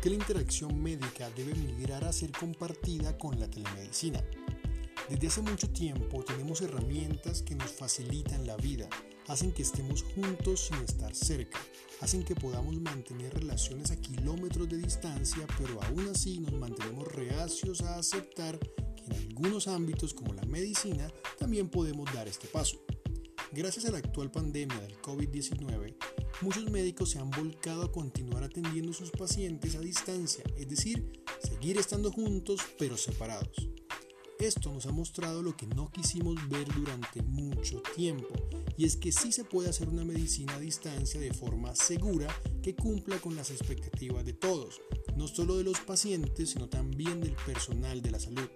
¿Por qué la interacción médica debe migrar a ser compartida con la telemedicina? Desde hace mucho tiempo tenemos herramientas que nos facilitan la vida, hacen que estemos juntos sin estar cerca, hacen que podamos mantener relaciones a kilómetros de distancia, pero aún así nos mantenemos reacios a aceptar que en algunos ámbitos como la medicina también podemos dar este paso. Gracias a la actual pandemia del COVID-19, muchos médicos se han volcado a continuar atendiendo a sus pacientes a distancia, es decir, seguir estando juntos pero separados. Esto nos ha mostrado lo que no quisimos ver durante mucho tiempo, y es que sí se puede hacer una medicina a distancia de forma segura que cumpla con las expectativas de todos, no solo de los pacientes, sino también del personal de la salud.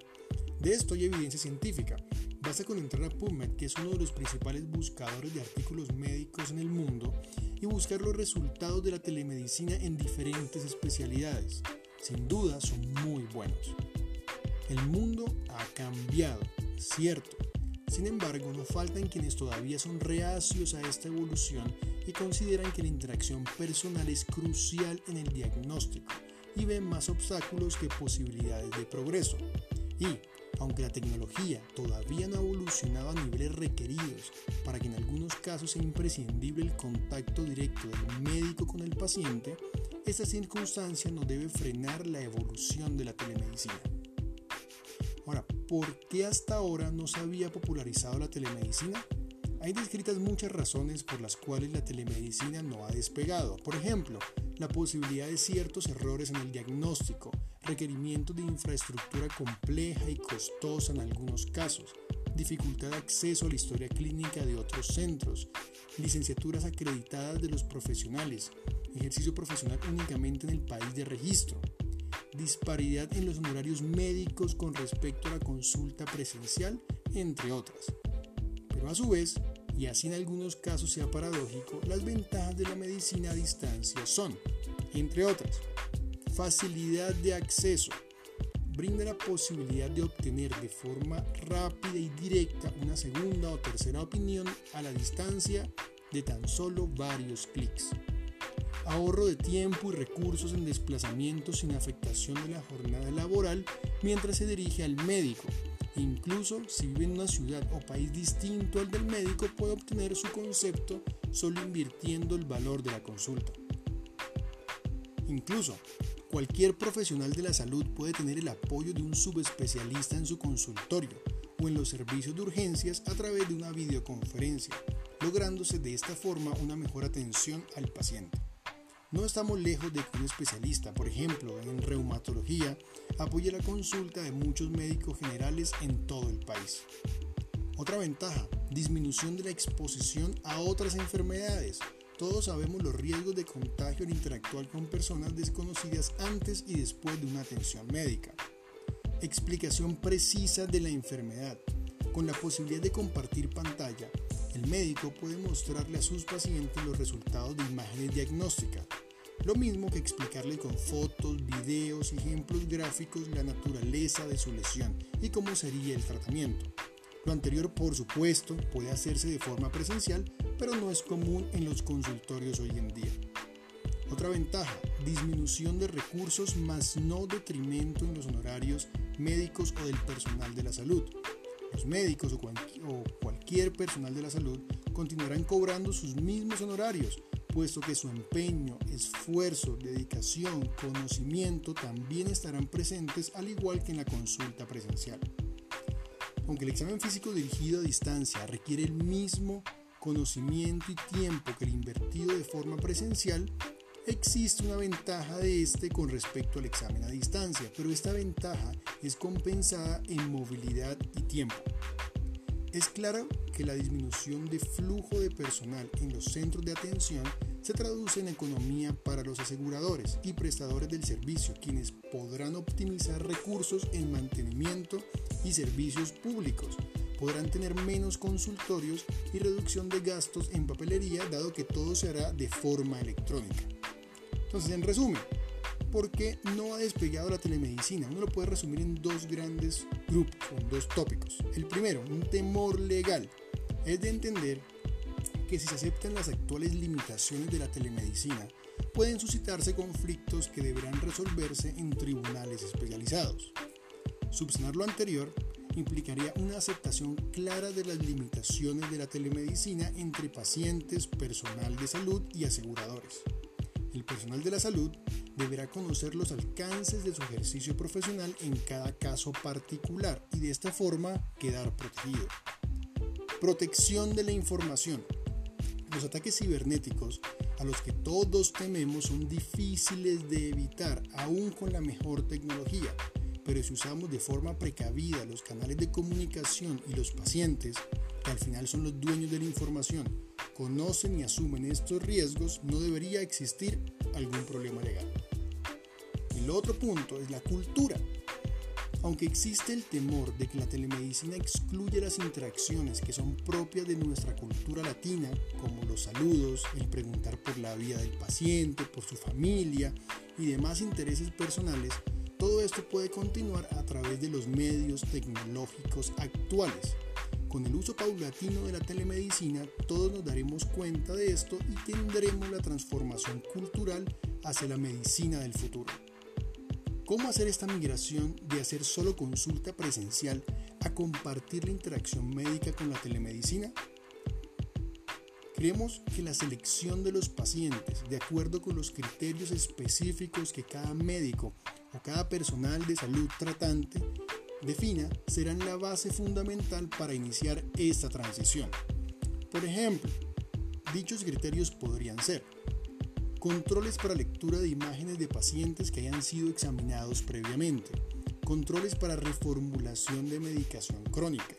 De esto hay evidencia científica. Basta con entrar a PubMed, que es uno de los principales buscadores de artículos médicos en el mundo, y buscar los resultados de la telemedicina en diferentes especialidades. Sin duda son muy buenos. El mundo ha cambiado, cierto. Sin embargo, no faltan quienes todavía son reacios a esta evolución y consideran que la interacción personal es crucial en el diagnóstico y ven más obstáculos que posibilidades de progreso. Y, aunque la tecnología todavía no ha evolucionado a niveles requeridos para que en algunos casos sea imprescindible el contacto directo del médico con el paciente, esta circunstancia no debe frenar la evolución de la telemedicina. Ahora, ¿por qué hasta ahora no se había popularizado la telemedicina? Hay descritas muchas razones por las cuales la telemedicina no ha despegado. Por ejemplo, la posibilidad de ciertos errores en el diagnóstico, requerimientos de infraestructura compleja y costosa en algunos casos, dificultad de acceso a la historia clínica de otros centros, licenciaturas acreditadas de los profesionales, ejercicio profesional únicamente en el país de registro, disparidad en los honorarios médicos con respecto a la consulta presencial, entre otras. Pero a su vez, y así en algunos casos sea paradójico, las ventajas de la medicina a distancia son, entre otras, facilidad de acceso, brinda la posibilidad de obtener de forma rápida y directa una segunda o tercera opinión a la distancia de tan solo varios clics ahorro de tiempo y recursos en desplazamiento sin afectación de la jornada laboral mientras se dirige al médico. Incluso si vive en una ciudad o país distinto al del médico puede obtener su concepto solo invirtiendo el valor de la consulta. Incluso cualquier profesional de la salud puede tener el apoyo de un subespecialista en su consultorio o en los servicios de urgencias a través de una videoconferencia, lográndose de esta forma una mejor atención al paciente. No estamos lejos de que un especialista, por ejemplo, en reumatología, apoye la consulta de muchos médicos generales en todo el país. Otra ventaja, disminución de la exposición a otras enfermedades. Todos sabemos los riesgos de contagio al interactuar con personas desconocidas antes y después de una atención médica. Explicación precisa de la enfermedad. Con la posibilidad de compartir pantalla, el médico puede mostrarle a sus pacientes los resultados de imágenes diagnósticas, lo mismo que explicarle con fotos, videos, ejemplos gráficos la naturaleza de su lesión y cómo sería el tratamiento. Lo anterior, por supuesto, puede hacerse de forma presencial, pero no es común en los consultorios hoy en día. Otra ventaja, disminución de recursos más no detrimento en los honorarios médicos o del personal de la salud. Los médicos o, cualquier personal de la salud continuarán cobrando sus mismos honorarios, puesto que su empeño, esfuerzo, dedicación, conocimiento también estarán presentes al igual que en la consulta presencial. Aunque el examen físico dirigido a distancia requiere el mismo conocimiento y tiempo que el invertido de forma presencial, existe una ventaja de este con respecto al examen a distancia, pero esta ventaja es compensada en movilidad y tiempo. Es claro que la disminución de flujo de personal en los centros de atención se traduce en economía para los aseguradores y prestadores del servicio, quienes podrán optimizar recursos en mantenimiento y servicios públicos. Podrán tener menos consultorios y reducción de gastos en papelería, dado que todo se hará de forma electrónica. Entonces, en resumen, ¿por qué no ha despegado la telemedicina? Uno lo puede resumir en dos grandes grupos, en dos tópicos. El primero, un temor legal. Es de entender que si se aceptan las actuales limitaciones de la telemedicina, pueden suscitarse conflictos que deberán resolverse en tribunales especializados. Subsanar lo anterior implicaría una aceptación clara de las limitaciones de la telemedicina entre pacientes, personal de salud y aseguradores. El personal de la salud deberá conocer los alcances de su ejercicio profesional en cada caso particular y de esta forma quedar protegido. Protección de la información. Los ataques cibernéticos a los que todos tememos son difíciles de evitar aún con la mejor tecnología pero si usamos de forma precavida los canales de comunicación y los pacientes, que al final son los dueños de la información, conocen y asumen estos riesgos, no debería existir algún problema legal. El otro punto es la cultura. Aunque existe el temor de que la telemedicina excluya las interacciones que son propias de nuestra cultura latina, como los saludos, el preguntar por la vida del paciente, por su familia y demás intereses personales, todo esto puede continuar a través de los medios tecnológicos actuales. Con el uso paulatino de la telemedicina, todos nos daremos cuenta de esto y tendremos la transformación cultural hacia la medicina del futuro. ¿Cómo hacer esta migración de hacer solo consulta presencial a compartir la interacción médica con la telemedicina? Creemos que la selección de los pacientes, de acuerdo con los criterios específicos que cada médico o cada personal de salud tratante defina serán la base fundamental para iniciar esta transición. Por ejemplo, dichos criterios podrían ser controles para lectura de imágenes de pacientes que hayan sido examinados previamente, controles para reformulación de medicación crónica,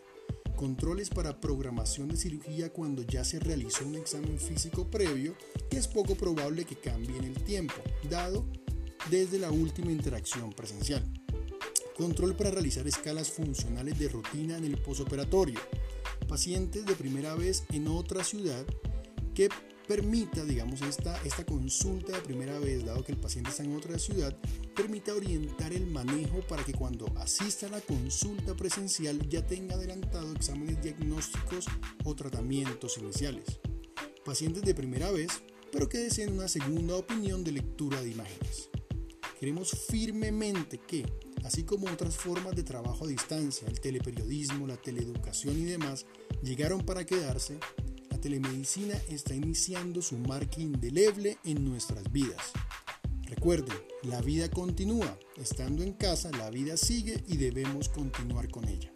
controles para programación de cirugía cuando ya se realizó un examen físico previo y es poco probable que cambie en el tiempo, dado desde la última interacción presencial. Control para realizar escalas funcionales de rutina en el posoperatorio. Pacientes de primera vez en otra ciudad que permita, digamos, esta, esta consulta de primera vez, dado que el paciente está en otra ciudad, permita orientar el manejo para que cuando asista a la consulta presencial ya tenga adelantado exámenes diagnósticos o tratamientos iniciales. Pacientes de primera vez, pero que deseen una segunda opinión de lectura de imágenes. Creemos firmemente que, así como otras formas de trabajo a distancia, el teleperiodismo, la teleeducación y demás, llegaron para quedarse, la telemedicina está iniciando su marca indeleble en nuestras vidas. Recuerden, la vida continúa. Estando en casa, la vida sigue y debemos continuar con ella.